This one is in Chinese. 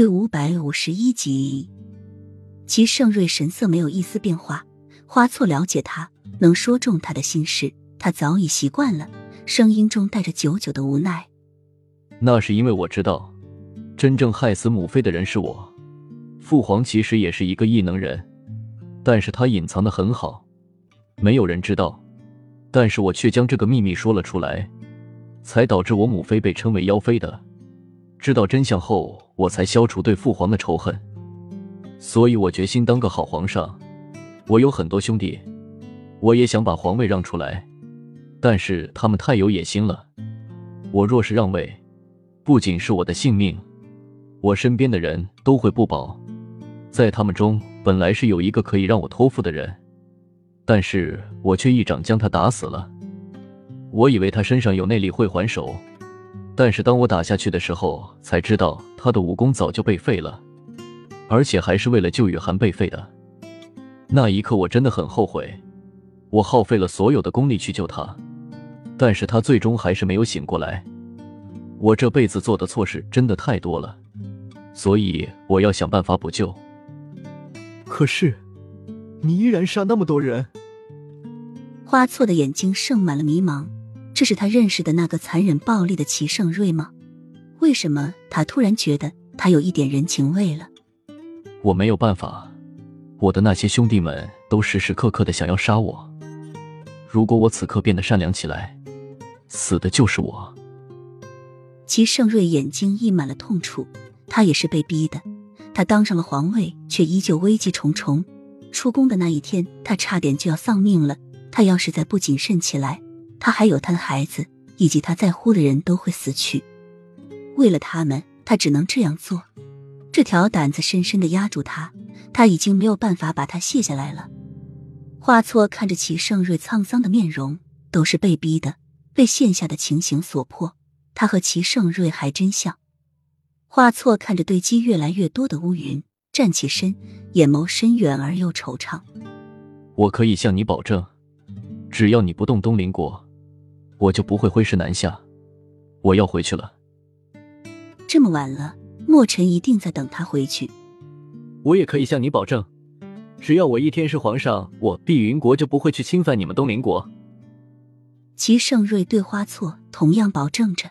第五百五十一集，齐盛瑞神色没有一丝变化。花错了解他，能说中他的心事，他早已习惯了，声音中带着久久的无奈。那是因为我知道，真正害死母妃的人是我。父皇其实也是一个异能人，但是他隐藏的很好，没有人知道。但是我却将这个秘密说了出来，才导致我母妃被称为妖妃的。知道真相后，我才消除对父皇的仇恨，所以我决心当个好皇上。我有很多兄弟，我也想把皇位让出来，但是他们太有野心了。我若是让位，不仅是我的性命，我身边的人都会不保。在他们中，本来是有一个可以让我托付的人，但是我却一掌将他打死了。我以为他身上有内力会还手。但是当我打下去的时候，才知道他的武功早就被废了，而且还是为了救雨涵被废的。那一刻我真的很后悔，我耗费了所有的功力去救他，但是他最终还是没有醒过来。我这辈子做的错事真的太多了，所以我要想办法补救。可是，你依然杀那么多人。花错的眼睛盛满了迷茫。这是他认识的那个残忍暴力的齐盛瑞吗？为什么他突然觉得他有一点人情味了？我没有办法，我的那些兄弟们都时时刻刻的想要杀我。如果我此刻变得善良起来，死的就是我。齐盛瑞眼睛溢满了痛楚，他也是被逼的。他当上了皇位，却依旧危机重重。出宫的那一天，他差点就要丧命了。他要是再不谨慎起来，他还有他的孩子，以及他在乎的人都会死去。为了他们，他只能这样做。这条胆子深深的压住他，他已经没有办法把它卸下来了。华错看着齐盛瑞沧桑的面容，都是被逼的，被现下的情形所迫。他和齐盛瑞还真像。华错看着堆积越来越多的乌云，站起身，眼眸深远而又惆怅。我可以向你保证，只要你不动东林国。我就不会挥师南下，我要回去了。这么晚了，墨尘一定在等他回去。我也可以向你保证，只要我一天是皇上，我碧云国就不会去侵犯你们东陵国。齐盛瑞对花错同样保证着。